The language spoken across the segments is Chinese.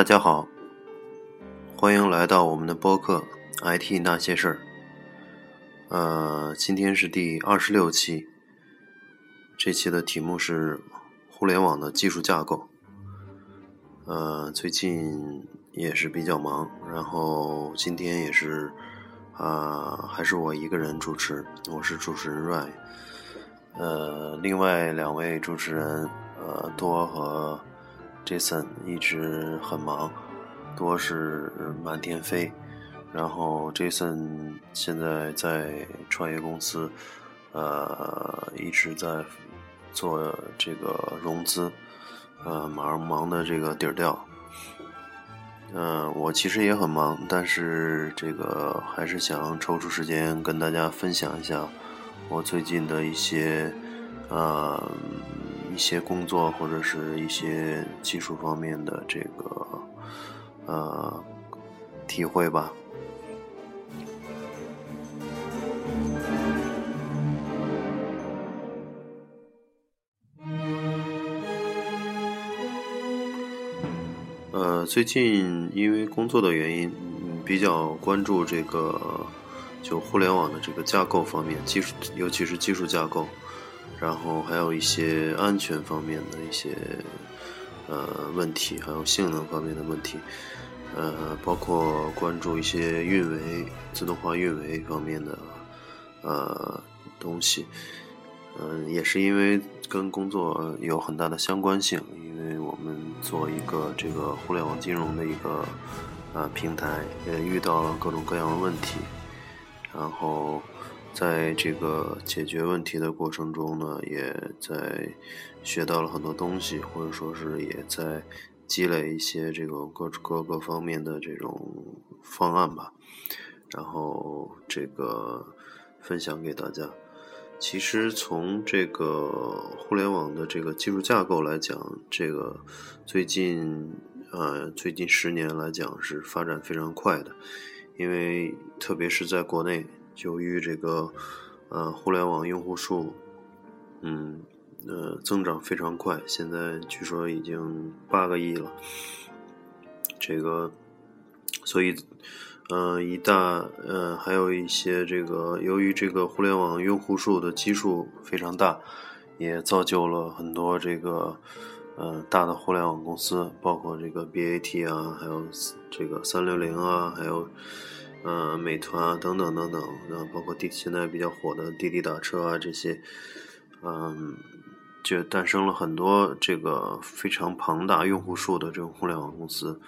大家好，欢迎来到我们的播客《IT 那些事儿》。呃，今天是第二十六期，这期的题目是互联网的技术架构。呃，最近也是比较忙，然后今天也是啊，还是我一个人主持，我是主持人 Ray。呃，另外两位主持人呃多和 Jason 一直很忙，多是满天飞，然后 Jason 现在在创业公司，呃一直在做这个融资。呃，忙忙的这个底儿掉。嗯，我其实也很忙，但是这个还是想抽出时间跟大家分享一下我最近的一些呃一些工作或者是一些技术方面的这个呃体会吧。呃，最近因为工作的原因，比较关注这个就互联网的这个架构方面，技术尤其是技术架构，然后还有一些安全方面的一些呃问题，还有性能方面的问题，呃，包括关注一些运维、自动化运维方面的呃东西。嗯，也是因为跟工作有很大的相关性，因为我们做一个这个互联网金融的一个呃平台，也遇到了各种各样的问题，然后在这个解决问题的过程中呢，也在学到了很多东西，或者说是也在积累一些这个各各个方面的这种方案吧，然后这个分享给大家。其实从这个互联网的这个技术架构来讲，这个最近呃最近十年来讲是发展非常快的，因为特别是在国内，由于这个呃互联网用户数，嗯呃增长非常快，现在据说已经八个亿了，这个所以。嗯，一大嗯，还有一些这个，由于这个互联网用户数的基数非常大，也造就了很多这个呃大的互联网公司，包括这个 BAT 啊，还有这个三六零啊，还有呃美团啊等等等等，然后包括滴现在比较火的滴滴打车啊这些，嗯，就诞生了很多这个非常庞大用户数的这种互联网公司。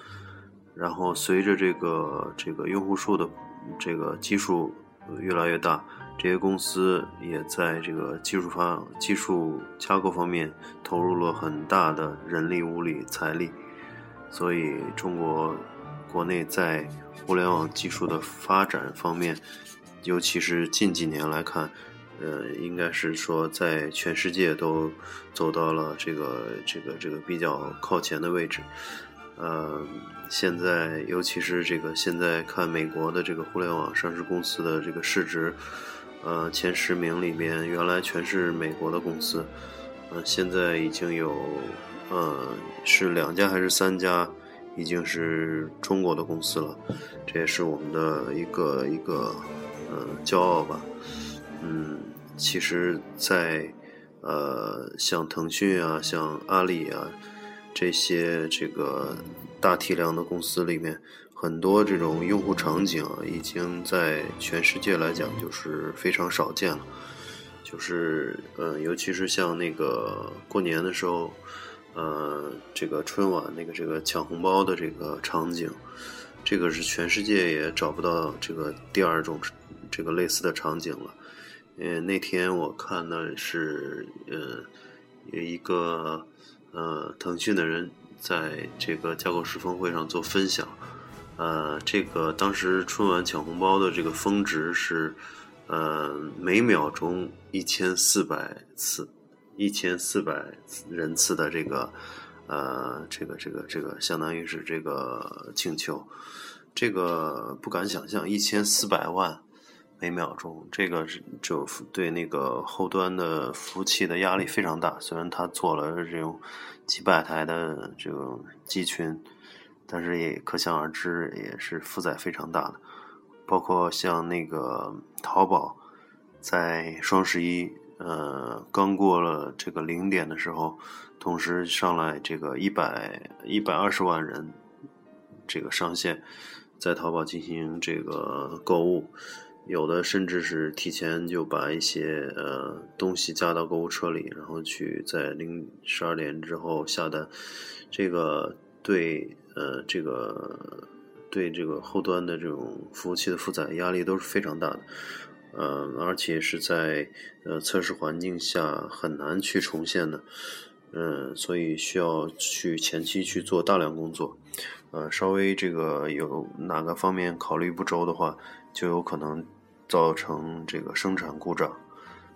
然后随着这个这个用户数的这个基数越来越大，这些公司也在这个技术方技术架构方面投入了很大的人力、物力、财力，所以中国国内在互联网技术的发展方面，尤其是近几年来看，呃，应该是说在全世界都走到了这个这个这个比较靠前的位置。呃，现在尤其是这个，现在看美国的这个互联网上市公司的这个市值，呃，前十名里面原来全是美国的公司，呃，现在已经有，呃，是两家还是三家，已经是中国的公司了，这也是我们的一个一个呃骄傲吧。嗯，其实，在呃像腾讯啊，像阿里啊。这些这个大体量的公司里面，很多这种用户场景已经在全世界来讲就是非常少见了。就是呃，尤其是像那个过年的时候，呃，这个春晚那个这个抢红包的这个场景，这个是全世界也找不到这个第二种这个类似的场景了。呃，那天我看的是呃有一个。呃，腾讯的人在这个架构师峰会上做分享，呃，这个当时春晚抢红包的这个峰值是，呃，每秒钟一千四百次，一千四百人次的这个，呃，这个这个这个相当于是这个请求，这个不敢想象，一千四百万。每秒钟，这个是就对那个后端的服务器的压力非常大。虽然他做了这种几百台的这种机群，但是也可想而知，也是负载非常大的。包括像那个淘宝，在双十一，呃，刚过了这个零点的时候，同时上来这个一百一百二十万人，这个上线，在淘宝进行这个购物，有的甚至是提前就把一些呃东西加到购物车里，然后去在零十二点之后下单，这个对呃这个。对这个后端的这种服务器的负载压力都是非常大的，呃，而且是在呃测试环境下很难去重现的，嗯，所以需要去前期去做大量工作，呃，稍微这个有哪个方面考虑不周的话，就有可能造成这个生产故障，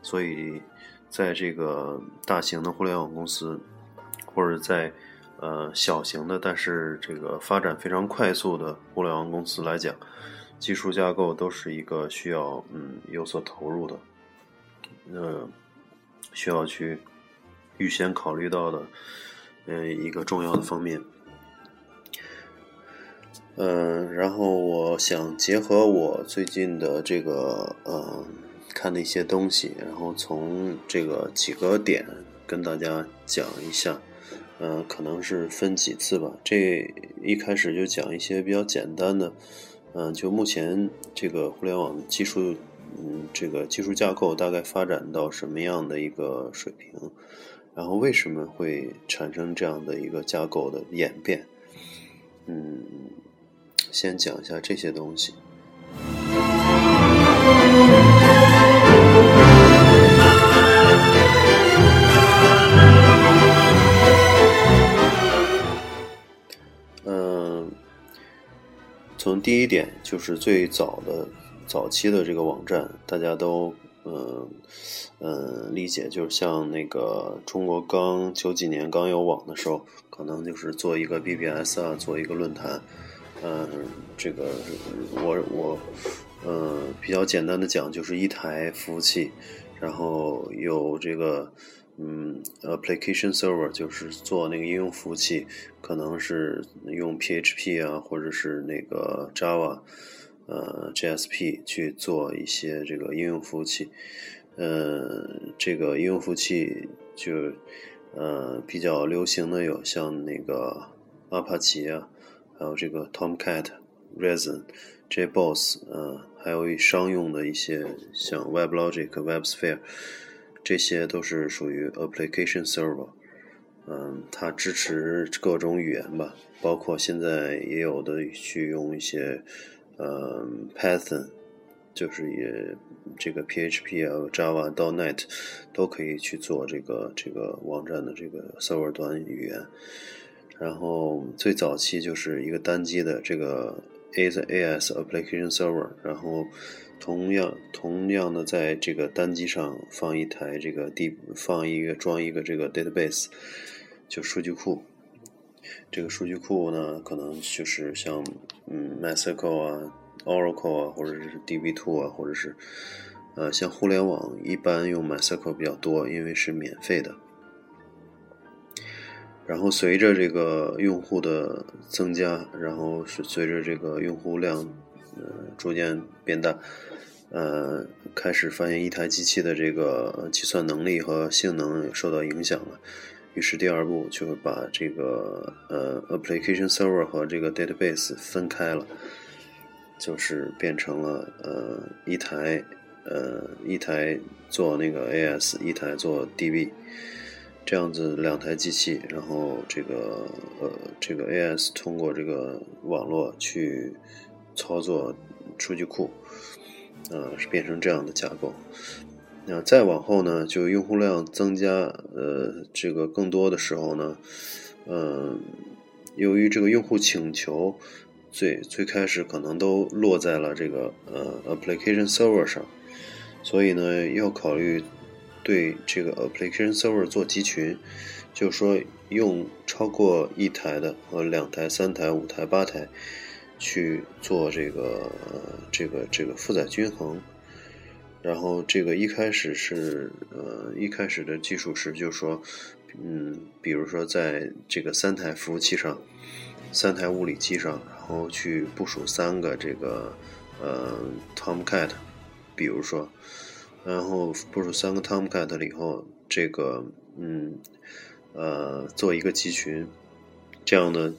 所以在这个大型的互联网公司或者在呃，小型的，但是这个发展非常快速的互联网公司来讲，技术架构都是一个需要嗯有所投入的，呃，需要去预先考虑到的，呃一个重要的方面。嗯，然后我想结合我最近的这个呃看的一些东西，然后从这个几个点跟大家讲一下。嗯，可能是分几次吧。这一开始就讲一些比较简单的，嗯，就目前这个互联网技术，嗯，这个技术架构大概发展到什么样的一个水平，然后为什么会产生这样的一个架构的演变？嗯，先讲一下这些东西。从第一点就是最早的早期的这个网站，大家都嗯嗯理解，就是像那个中国刚九几年刚有网的时候，可能就是做一个 BBS 啊，做一个论坛，嗯，这个我我嗯比较简单的讲，就是一台服务器，然后有这个。嗯，application server 就是做那个应用服务器，可能是用 PHP 啊，或者是那个 Java，呃，JSP 去做一些这个应用服务器。呃，这个应用服务器就呃比较流行的有像那个阿帕奇啊，还有这个 Tomcat、Reason、JBoss，呃，还有商用的一些像 WebLogic、WebSphere。这些都是属于 application server，嗯，它支持各种语言吧，包括现在也有的去用一些，嗯，Python，就是也这个 PHP 啊、Java、.NET 都可以去做这个这个网站的这个 server 端语言。然后最早期就是一个单机的这个 AAS application server，然后。同样，同样的，在这个单机上放一台这个 D，放一个装一个这个 database，就数据库。这个数据库呢，可能就是像嗯 MySQL 啊、Oracle 啊，或者是 DB2 啊，或者是呃，像互联网一般用 MySQL 比较多，因为是免费的。然后随着这个用户的增加，然后是随着这个用户量。逐渐变大，呃，开始发现一台机器的这个计算能力和性能受到影响了。于是第二步就会把这个呃 application server 和这个 database 分开了，就是变成了呃一台呃一台做那个 AS，一台做 DB，这样子两台机器，然后这个呃这个 AS 通过这个网络去。操作数据库，呃，是变成这样的架构。那再往后呢，就用户量增加，呃，这个更多的时候呢，嗯，由于这个用户请求，最最开始可能都落在了这个呃 application server 上，所以呢，要考虑对这个 application server 做集群，就是说用超过一台的和两台、三台、五台、八台。去做这个这个这个负载均衡，然后这个一开始是呃一开始的技术是就是说，嗯，比如说在这个三台服务器上，三台物理机上，然后去部署三个这个呃 Tomcat，比如说，然后部署三个 Tomcat 了以后，这个嗯呃做一个集群，这样呢，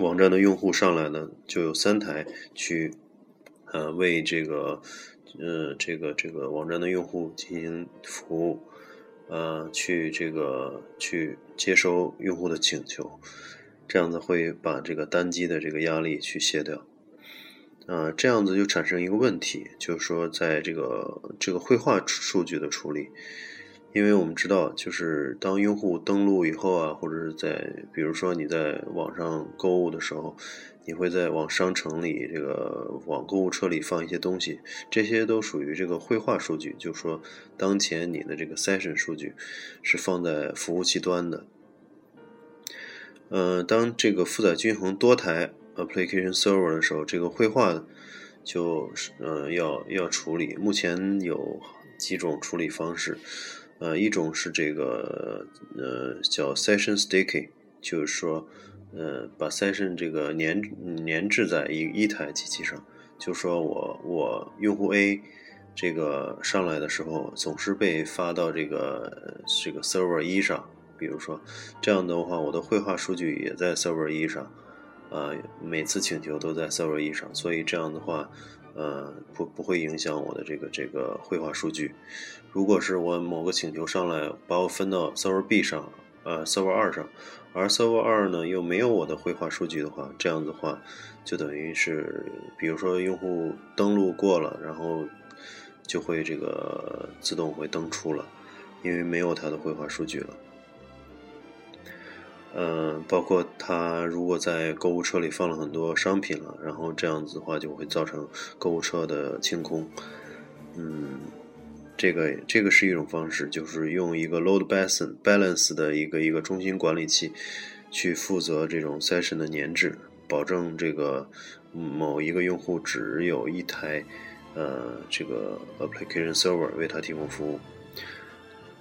网站的用户上来呢就有三台去呃为这个呃这个这个网站的用户进行服务。呃，去这个去接收用户的请求，这样子会把这个单机的这个压力去卸掉。呃，这样子就产生一个问题，就是说在这个这个绘画数据的处理。因为我们知道，就是当用户登录以后啊，或者是在比如说你在网上购物的时候，你会在往商城里这个往购物车里放一些东西，这些都属于这个绘画数据，就是说当前你的这个 session 数据是放在服务器端的。呃，当这个负载均衡多台 application server 的时候，这个绘画就是呃要要处理。目前有几种处理方式。呃，一种是这个呃叫 session staking，就是说，呃，把 session 这个粘粘滞在一一台机器上，就说我我用户 A 这个上来的时候总是被发到这个这个 server 一上，比如说这样的话，我的绘画数据也在 server 一上，啊，每次请求都在 server 一上，所以这样的话。呃，不不会影响我的这个这个绘画数据。如果是我某个请求上来把我分到 Server B 上，呃，Server 二上，而 Server 二呢又没有我的绘画数据的话，这样的话就等于是，比如说用户登录过了，然后就会这个自动会登出了，因为没有它的绘画数据了。嗯，包括他如果在购物车里放了很多商品了，然后这样子的话就会造成购物车的清空。嗯，这个这个是一种方式，就是用一个 load balance balance 的一个一个中心管理器去负责这种 session 的粘滞，保证这个某一个用户只有一台呃这个 application server 为他提供服务。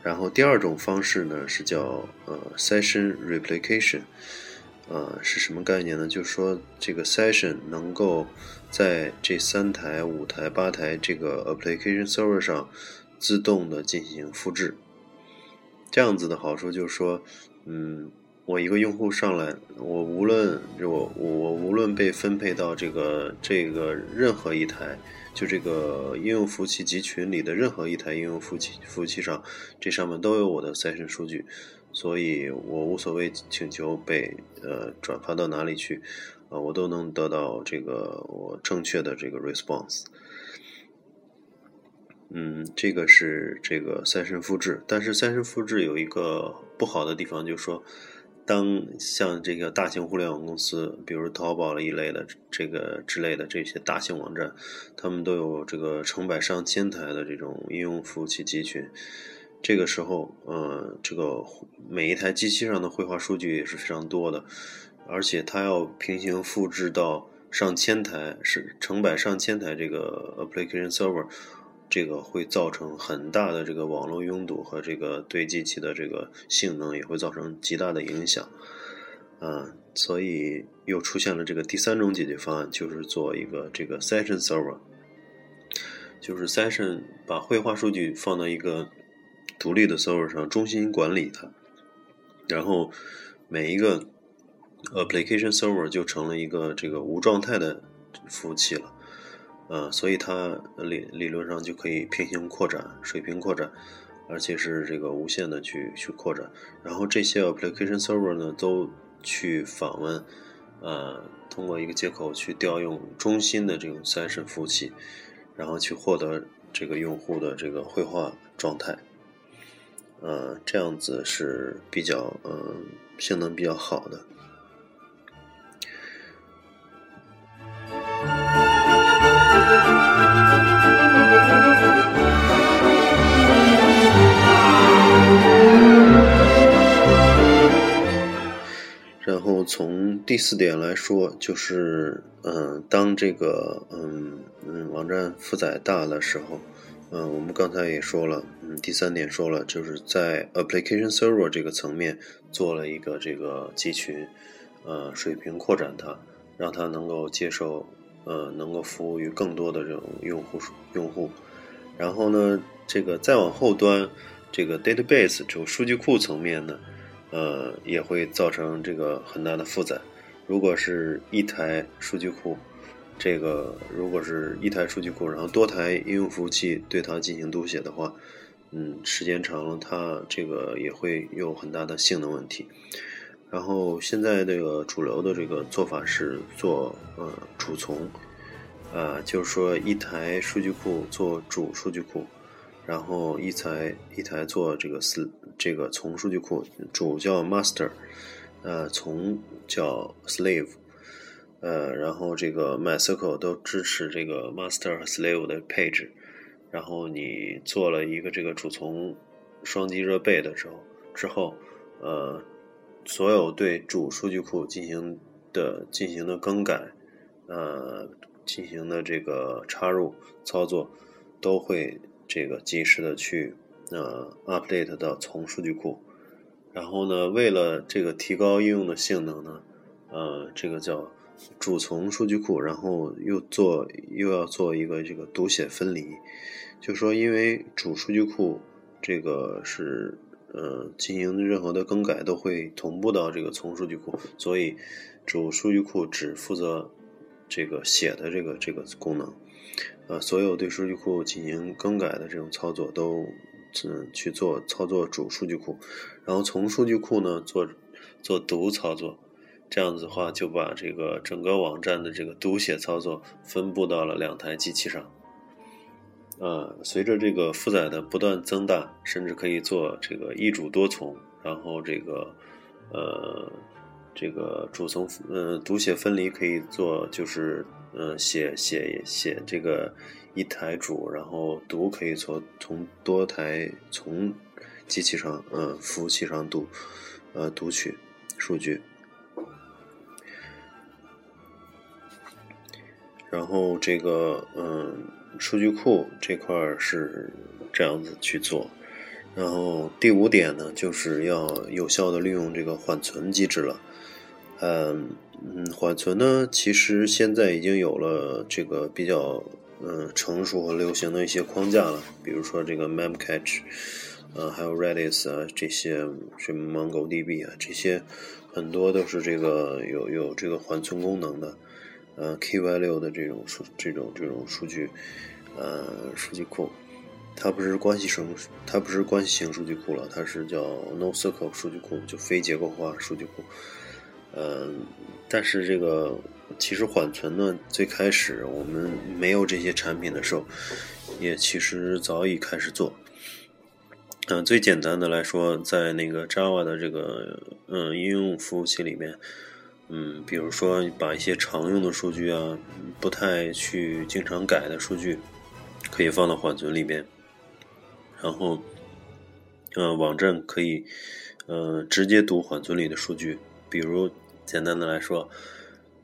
然后第二种方式呢是叫呃 session replication，呃是什么概念呢？就是说这个 session 能够在这三台、五台、八台这个 application server 上自动的进行复制。这样子的好处就是说，嗯，我一个用户上来，我无论我我无论被分配到这个这个任何一台。就这个应用服务器集群里的任何一台应用服务器服务器上，这上面都有我的 session 数据，所以我无所谓请求被呃转发到哪里去，啊，我都能得到这个我正确的这个 response。嗯，这个是这个 session 复制，但是 session 复制有一个不好的地方，就是说。当像这个大型互联网公司，比如淘宝一类的这个之类的这些大型网站，他们都有这个成百上千台的这种应用服务器集群。这个时候，呃，这个每一台机器上的绘画数据也是非常多的，而且它要平行复制到上千台，是成百上千台这个 application server。这个会造成很大的这个网络拥堵和这个对机器的这个性能也会造成极大的影响，啊，所以又出现了这个第三种解决方案，就是做一个这个 session server，就是 session 把绘画数据放到一个独立的 server 上，中心管理它，然后每一个 application server 就成了一个这个无状态的服务器了。呃，所以它理理论上就可以平行扩展、水平扩展，而且是这个无限的去去扩展。然后这些 application server 呢，都去访问，呃，通过一个接口去调用中心的这种 session 服务器，然后去获得这个用户的这个绘画状态。呃，这样子是比较呃性能比较好的。然后从第四点来说，就是，嗯，当这个，嗯嗯，网站负载大的时候，嗯，我们刚才也说了，嗯，第三点说了，就是在 application server 这个层面做了一个这个集群，呃水平扩展它，让它能够接受呃能够服务于更多的这种用户用户。然后呢，这个再往后端，这个 database 这种数据库层面呢，呃也会造成这个很大的负载。如果是一台数据库，这个如果是一台数据库，然后多台应用服务器对它进行读写的话，嗯，时间长了，它这个也会有很大的性能问题。然后现在这个主流的这个做法是做呃主从，呃，就是说一台数据库做主数据库，然后一台一台做这个四这个从数据库，主叫 master，呃，从叫 slave。呃，然后这个 MySQL 都支持这个 master 和 slave 的配置，然后你做了一个这个主从双击热备的时候，之后，呃，所有对主数据库进行的进行的更改，呃，进行的这个插入操作，都会这个及时的去呃 update 到从数据库，然后呢，为了这个提高应用的性能呢，呃，这个叫主从数据库，然后又做又要做一个这个读写分离，就说因为主数据库这个是呃进行任何的更改都会同步到这个从数据库，所以主数据库只负责这个写的这个这个功能，呃，所有对数据库进行更改的这种操作都嗯去做操作主数据库，然后从数据库呢做做读操作。这样子的话，就把这个整个网站的这个读写操作分布到了两台机器上。呃，随着这个负载的不断增大，甚至可以做这个一主多从，然后这个呃这个主从呃读写分离可以做，就是呃写写写这个一台主，然后读可以从从多台从机器上呃服务器上读呃读取数据。然后这个嗯，数据库这块是这样子去做。然后第五点呢，就是要有效的利用这个缓存机制了。嗯嗯，缓存呢，其实现在已经有了这个比较嗯成熟和流行的一些框架了，比如说这个 Memcache，呃，还有 Redis 啊这些，什么 MongoDB 啊这些，很多都是这个有有这个缓存功能的。呃，Key Value 的这种数，这种这种数据，呃，数据库，它不是关系型，它不是关系型数据库了，它是叫 NoSQL 数据库，就非结构化数据库。嗯，但是这个其实缓存呢，最开始我们没有这些产品的时候，也其实早已开始做。嗯，最简单的来说，在那个 Java 的这个嗯应用服务器里面。嗯，比如说把一些常用的数据啊，不太去经常改的数据，可以放到缓存里边。然后，呃，网站可以，呃，直接读缓存里的数据。比如简单的来说，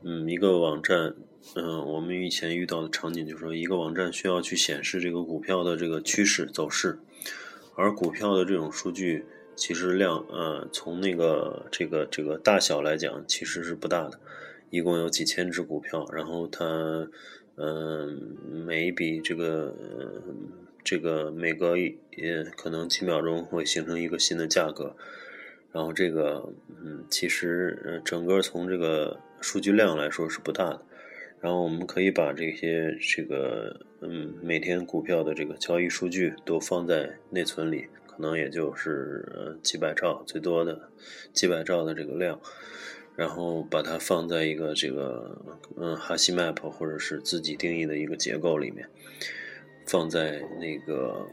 嗯，一个网站，嗯，我们以前遇到的场景就是说，一个网站需要去显示这个股票的这个趋势走势，而股票的这种数据。其实量，呃，从那个这个这个大小来讲，其实是不大的，一共有几千只股票，然后它，嗯，每一笔这个这个每隔一可能几秒钟会形成一个新的价格，然后这个，嗯，其实整个从这个数据量来说是不大的，然后我们可以把这些这个，嗯，每天股票的这个交易数据都放在内存里。可能也就是几百兆，最多的几百兆的这个量，然后把它放在一个这个嗯哈希 map 或者是自己定义的一个结构里面，放在那个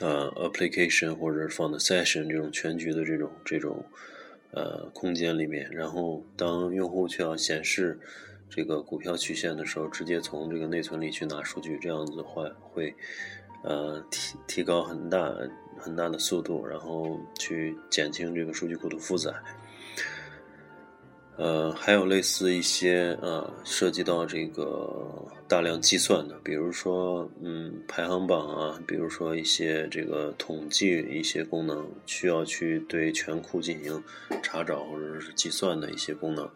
呃 application 或者放在 session 这种全局的这种这种呃空间里面，然后当用户去要显示这个股票曲线的时候，直接从这个内存里去拿数据，这样子的话会。呃，提提高很大很大的速度，然后去减轻这个数据库的负载。呃，还有类似一些呃，涉及到这个大量计算的，比如说嗯排行榜啊，比如说一些这个统计一些功能，需要去对全库进行查找或者是计算的一些功能。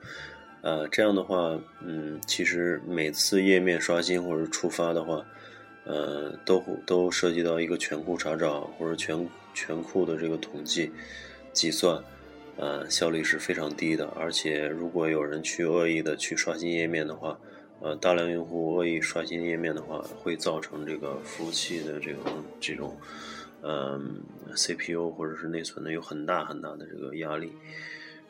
呃，这样的话，嗯，其实每次页面刷新或者触发的话，呃，都都涉及到一个全库查找或者全全库的这个统计计算。呃，效率是非常低的，而且如果有人去恶意的去刷新页面的话，呃，大量用户恶意刷新页面的话，会造成这个服务器的这种这种，嗯，CPU 或者是内存的有很大很大的这个压力。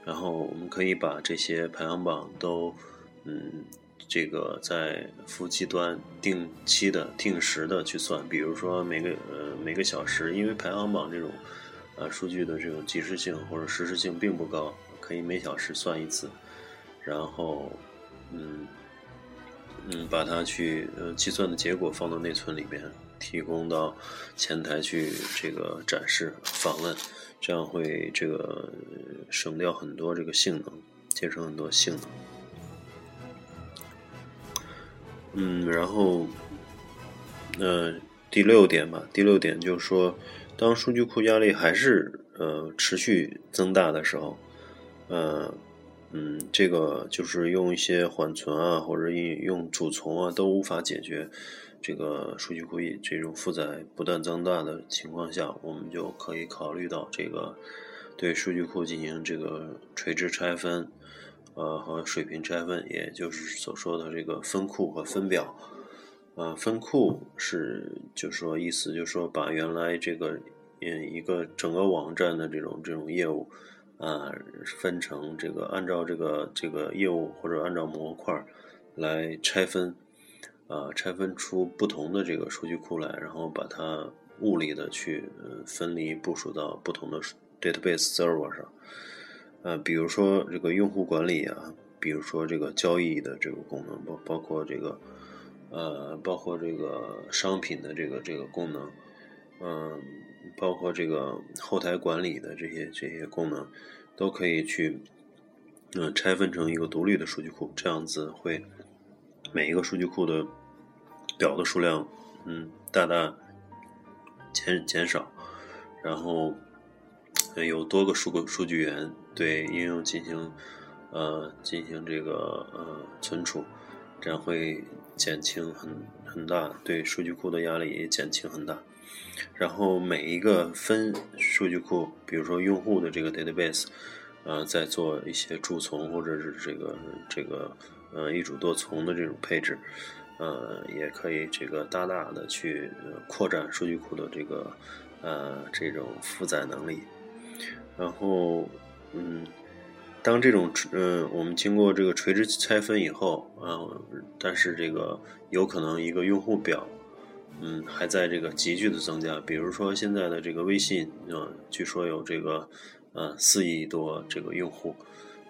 然后我们可以把这些排行榜都，嗯，这个在服务器端定期的、定时的去算，比如说每个呃每个小时，因为排行榜这种。呃，数据的这种及时性或者实时性并不高，可以每小时算一次，然后，嗯，嗯，把它去呃计算的结果放到内存里面，提供到前台去这个展示访问，这样会这个省掉很多这个性能，节省很多性能。嗯，然后，呃，第六点吧，第六点就是说。当数据库压力还是呃持续增大的时候，呃，嗯，这个就是用一些缓存啊，或者用用主从啊，都无法解决这个数据库这种负载不断增大的情况下，我们就可以考虑到这个对数据库进行这个垂直拆分，呃和水平拆分，也就是所说的这个分库和分表。啊，分库是就说意思，就是说把原来这个嗯一个整个网站的这种这种业务啊分成这个按照这个这个业务或者按照模块来拆分啊拆分出不同的这个数据库来，然后把它物理的去分离部署到不同的 database server 上。呃，比如说这个用户管理啊，比如说这个交易的这个功能，包包括这个。呃，包括这个商品的这个这个功能，嗯，包括这个后台管理的这些这些功能，都可以去嗯拆分成一个独立的数据库，这样子会每一个数据库的表的数量嗯大大减减少，然后有多个数个数据源对应用进行呃进行这个呃存储，这样会。减轻很很大，对数据库的压力也减轻很大。然后每一个分数据库，比如说用户的这个 database，呃，在做一些贮从或者是这个这个呃一主多从的这种配置，呃，也可以这个大大的去扩展数据库的这个呃这种负载能力。然后，嗯。当这种嗯，我们经过这个垂直拆分以后，嗯，但是这个有可能一个用户表，嗯，还在这个急剧的增加。比如说现在的这个微信，嗯，据说有这个呃四亿多这个用户。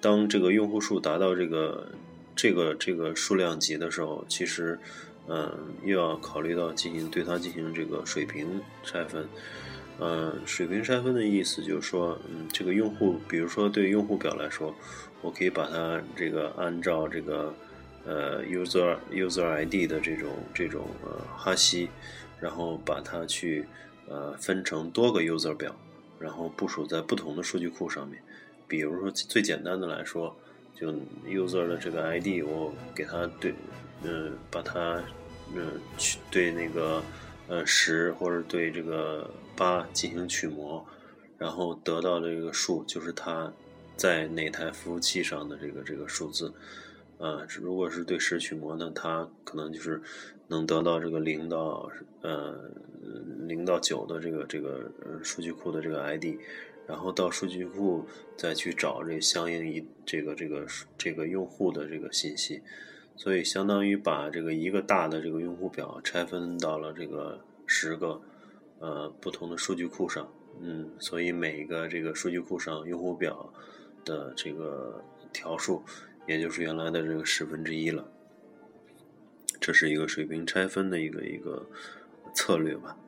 当这个用户数达到这个这个这个数量级的时候，其实嗯，又要考虑到进行对它进行这个水平拆分。呃，水平拆分的意思就是说，嗯，这个用户，比如说对用户表来说，我可以把它这个按照这个呃 user user ID 的这种这种呃哈希，然后把它去呃分成多个 user 表，然后部署在不同的数据库上面。比如说最简单的来说，就 user 的这个 ID，我给它对，嗯，把它嗯去对那个呃十或者对这个。八进行取模，然后得到的这个数就是它在哪台服务器上的这个这个数字，呃，如果是对十取模呢，它可能就是能得到这个零到呃零到九的这个这个数据库的这个 ID，然后到数据库再去找这相应一这个这个这个用户的这个信息，所以相当于把这个一个大的这个用户表拆分到了这个十个。呃，不同的数据库上，嗯，所以每一个这个数据库上用户表的这个条数，也就是原来的这个十分之一了。这是一个水平拆分的一个一个策略吧。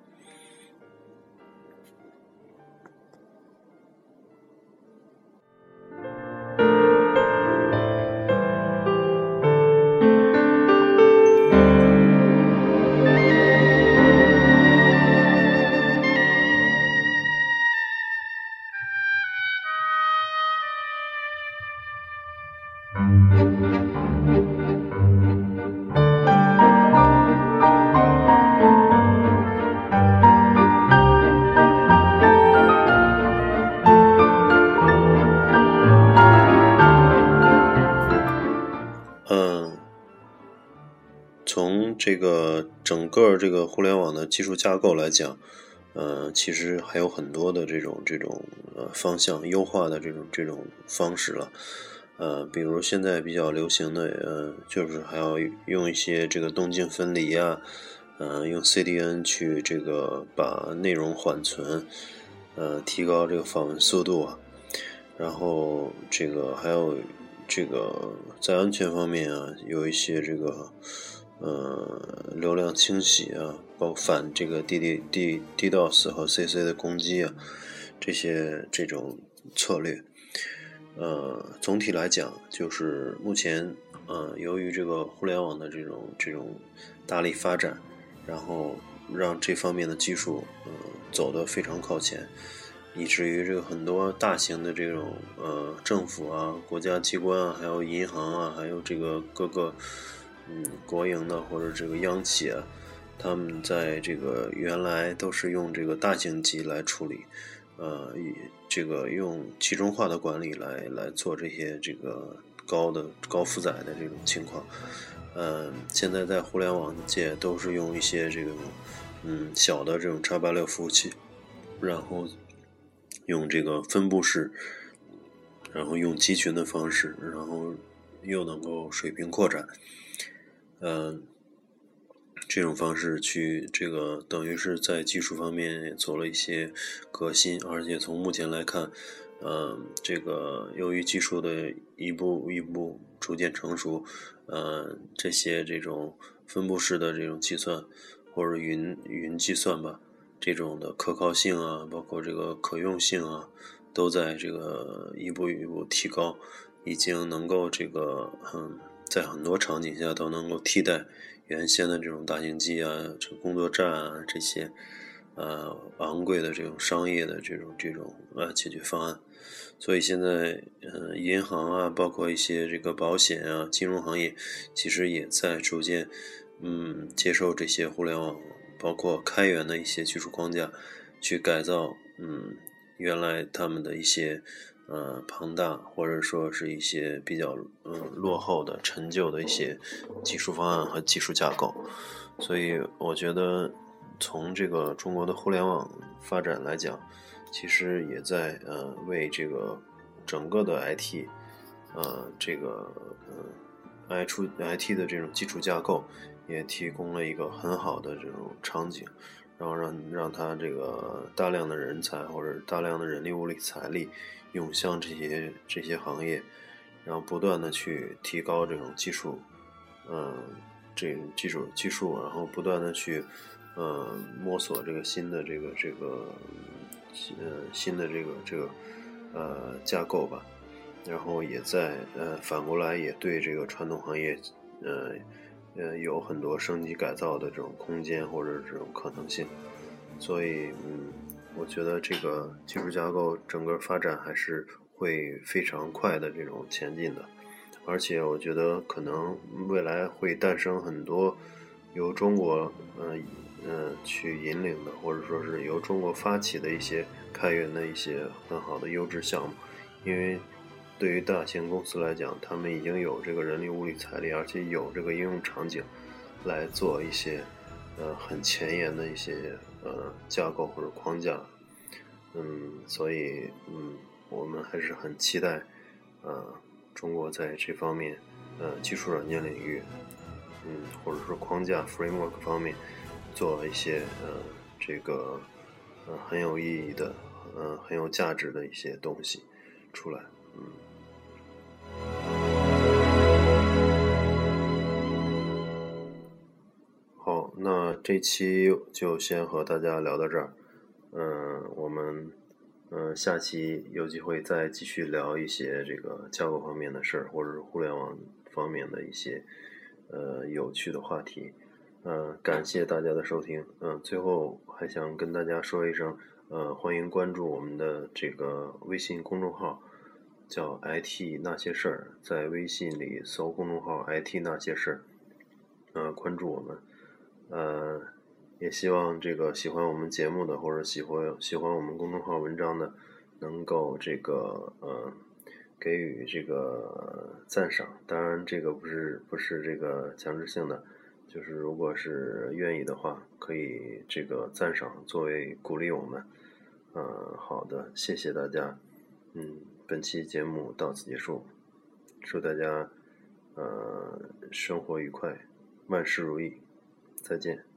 整个这个互联网的技术架构来讲，呃，其实还有很多的这种这种呃方向优化的这种这种方式了。呃，比如现在比较流行的，呃，就是还要用一些这个动静分离啊，呃，用 CDN 去这个把内容缓存，呃，提高这个访问速度啊。然后这个还有这个在安全方面啊，有一些这个呃流量清洗啊，包括反这个 D D D DDoS 和 CC 的攻击啊，这些这种策略。呃，总体来讲，就是目前，呃，由于这个互联网的这种这种大力发展，然后让这方面的技术，呃，走得非常靠前，以至于这个很多大型的这种呃政府啊、国家机关啊、还有银行啊、还有这个各个嗯国营的或者这个央企啊，他们在这个原来都是用这个大型机来处理。呃，以这个用集中化的管理来来做这些这个高的高负载的这种情况，嗯，现在在互联网界都是用一些这个嗯小的这种叉八六服务器，然后用这个分布式，然后用集群的方式，然后又能够水平扩展，嗯。这种方式去这个等于是在技术方面也做了一些革新，而且从目前来看，嗯，这个由于技术的一步一步逐渐成熟，嗯，这些这种分布式的这种计算或者云云计算吧，这种的可靠性啊，包括这个可用性啊，都在这个一步一步提高，已经能够这个嗯，在很多场景下都能够替代。原先的这种大型机啊，这工作站啊，这些，呃，昂贵的这种商业的这种这种呃解决方案，所以现在，呃，银行啊，包括一些这个保险啊，金融行业，其实也在逐渐，嗯，接受这些互联网，包括开源的一些技术框架，去改造，嗯，原来他们的一些。呃，庞大或者说是一些比较嗯落后的陈旧的一些技术方案和技术架构，所以我觉得从这个中国的互联网发展来讲，其实也在呃为这个整个的 IT，呃这个呃 I 出 IT 的这种基础架构也提供了一个很好的这种场景，然后让让他这个大量的人才或者大量的人力物力财力。涌向这些这些行业，然后不断的去提高这种技术，嗯，这技术技术，然后不断的去，嗯，摸索这个新的这个这个，呃，新的这个这个，呃，架构吧，然后也在呃反过来也对这个传统行业，呃呃有很多升级改造的这种空间或者这种可能性，所以嗯。我觉得这个技术架构整个发展还是会非常快的这种前进的，而且我觉得可能未来会诞生很多由中国嗯嗯去引领的，或者说是由中国发起的一些开源的一些很好的优质项目，因为对于大型公司来讲，他们已经有这个人力、物力、财力，而且有这个应用场景来做一些呃很前沿的一些。呃，架构或者框架，嗯，所以嗯，我们还是很期待，呃，中国在这方面，呃，技术软件领域，嗯，或者说框架 framework 方面，做一些呃，这个呃很有意义的，呃很有价值的一些东西出来，嗯。那这期就先和大家聊到这儿，嗯，我们嗯下期有机会再继续聊一些这个架构方面的事儿，或者是互联网方面的一些呃有趣的话题，嗯，感谢大家的收听，嗯，最后还想跟大家说一声，呃，欢迎关注我们的这个微信公众号，叫 IT 那些事儿，在微信里搜公众号 IT 那些事儿，嗯，关注我们。呃，也希望这个喜欢我们节目的，或者喜欢喜欢我们公众号文章的，能够这个呃给予这个赞赏。当然，这个不是不是这个强制性的，就是如果是愿意的话，可以这个赞赏作为鼓励我们。嗯，好的，谢谢大家。嗯，本期节目到此结束，祝大家呃生活愉快，万事如意。再见。